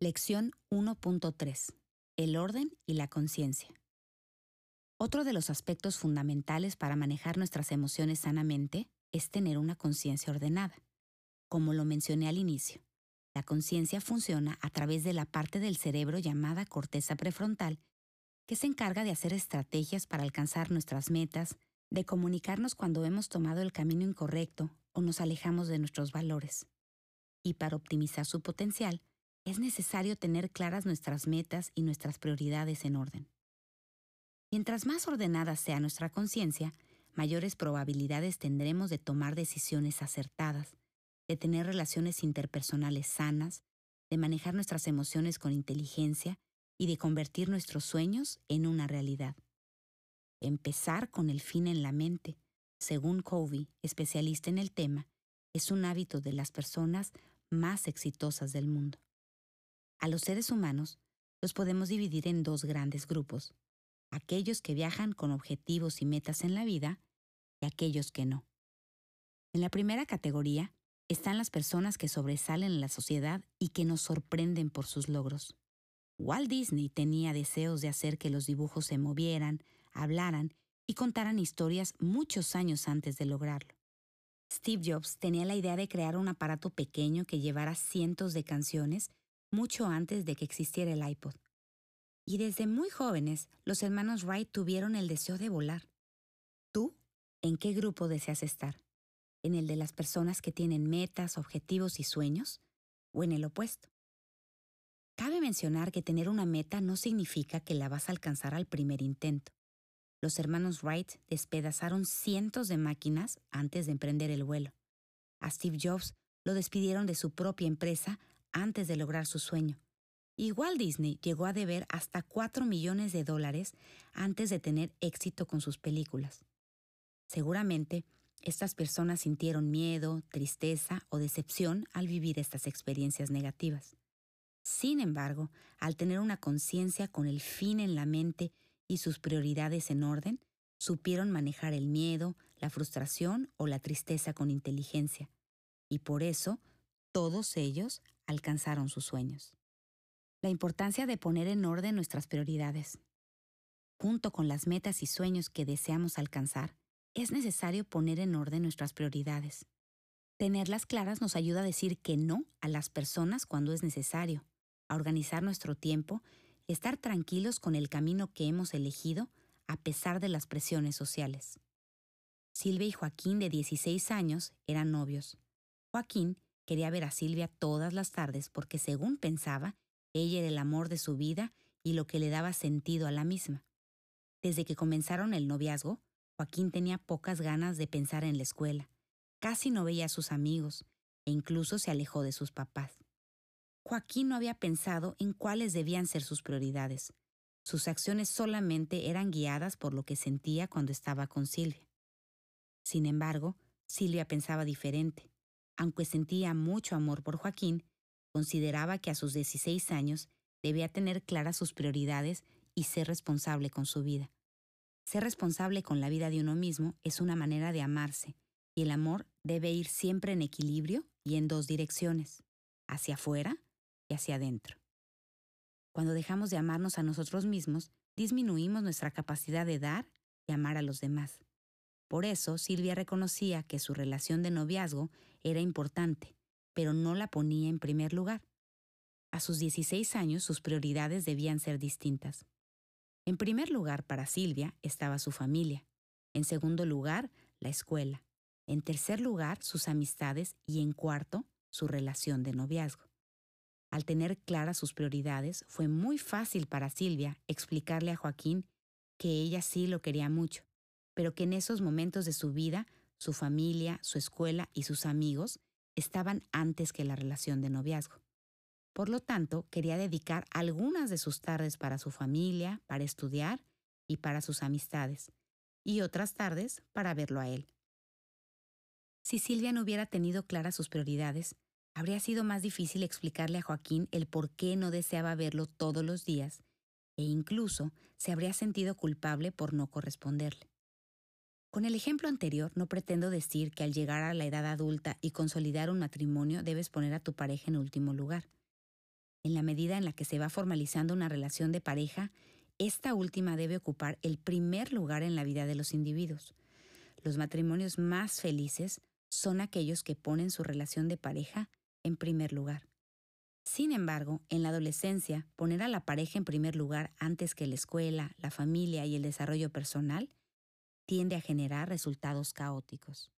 Lección 1.3. El orden y la conciencia. Otro de los aspectos fundamentales para manejar nuestras emociones sanamente es tener una conciencia ordenada. Como lo mencioné al inicio, la conciencia funciona a través de la parte del cerebro llamada corteza prefrontal, que se encarga de hacer estrategias para alcanzar nuestras metas, de comunicarnos cuando hemos tomado el camino incorrecto o nos alejamos de nuestros valores. Y para optimizar su potencial, es necesario tener claras nuestras metas y nuestras prioridades en orden. Mientras más ordenada sea nuestra conciencia, mayores probabilidades tendremos de tomar decisiones acertadas, de tener relaciones interpersonales sanas, de manejar nuestras emociones con inteligencia y de convertir nuestros sueños en una realidad. Empezar con el fin en la mente, según Covey, especialista en el tema, es un hábito de las personas más exitosas del mundo. A los seres humanos los podemos dividir en dos grandes grupos, aquellos que viajan con objetivos y metas en la vida y aquellos que no. En la primera categoría están las personas que sobresalen en la sociedad y que nos sorprenden por sus logros. Walt Disney tenía deseos de hacer que los dibujos se movieran, hablaran y contaran historias muchos años antes de lograrlo. Steve Jobs tenía la idea de crear un aparato pequeño que llevara cientos de canciones mucho antes de que existiera el iPod. Y desde muy jóvenes, los hermanos Wright tuvieron el deseo de volar. ¿Tú? ¿En qué grupo deseas estar? ¿En el de las personas que tienen metas, objetivos y sueños? ¿O en el opuesto? Cabe mencionar que tener una meta no significa que la vas a alcanzar al primer intento. Los hermanos Wright despedazaron cientos de máquinas antes de emprender el vuelo. A Steve Jobs lo despidieron de su propia empresa antes de lograr su sueño. Igual Disney llegó a deber hasta 4 millones de dólares antes de tener éxito con sus películas. Seguramente, estas personas sintieron miedo, tristeza o decepción al vivir estas experiencias negativas. Sin embargo, al tener una conciencia con el fin en la mente y sus prioridades en orden, supieron manejar el miedo, la frustración o la tristeza con inteligencia. Y por eso, todos ellos alcanzaron sus sueños. La importancia de poner en orden nuestras prioridades. Junto con las metas y sueños que deseamos alcanzar, es necesario poner en orden nuestras prioridades. Tenerlas claras nos ayuda a decir que no a las personas cuando es necesario, a organizar nuestro tiempo estar tranquilos con el camino que hemos elegido a pesar de las presiones sociales. Silvia y Joaquín, de 16 años, eran novios. Joaquín Quería ver a Silvia todas las tardes porque, según pensaba, ella era el amor de su vida y lo que le daba sentido a la misma. Desde que comenzaron el noviazgo, Joaquín tenía pocas ganas de pensar en la escuela. Casi no veía a sus amigos e incluso se alejó de sus papás. Joaquín no había pensado en cuáles debían ser sus prioridades. Sus acciones solamente eran guiadas por lo que sentía cuando estaba con Silvia. Sin embargo, Silvia pensaba diferente. Aunque sentía mucho amor por Joaquín, consideraba que a sus 16 años debía tener claras sus prioridades y ser responsable con su vida. Ser responsable con la vida de uno mismo es una manera de amarse, y el amor debe ir siempre en equilibrio y en dos direcciones, hacia afuera y hacia adentro. Cuando dejamos de amarnos a nosotros mismos, disminuimos nuestra capacidad de dar y amar a los demás. Por eso Silvia reconocía que su relación de noviazgo era importante, pero no la ponía en primer lugar. A sus 16 años sus prioridades debían ser distintas. En primer lugar para Silvia estaba su familia, en segundo lugar la escuela, en tercer lugar sus amistades y en cuarto su relación de noviazgo. Al tener claras sus prioridades, fue muy fácil para Silvia explicarle a Joaquín que ella sí lo quería mucho pero que en esos momentos de su vida, su familia, su escuela y sus amigos estaban antes que la relación de noviazgo. Por lo tanto, quería dedicar algunas de sus tardes para su familia, para estudiar y para sus amistades, y otras tardes para verlo a él. Si Silvia no hubiera tenido claras sus prioridades, habría sido más difícil explicarle a Joaquín el por qué no deseaba verlo todos los días, e incluso se habría sentido culpable por no corresponderle. Con el ejemplo anterior no pretendo decir que al llegar a la edad adulta y consolidar un matrimonio debes poner a tu pareja en último lugar. En la medida en la que se va formalizando una relación de pareja, esta última debe ocupar el primer lugar en la vida de los individuos. Los matrimonios más felices son aquellos que ponen su relación de pareja en primer lugar. Sin embargo, en la adolescencia, poner a la pareja en primer lugar antes que la escuela, la familia y el desarrollo personal tiende a generar resultados caóticos.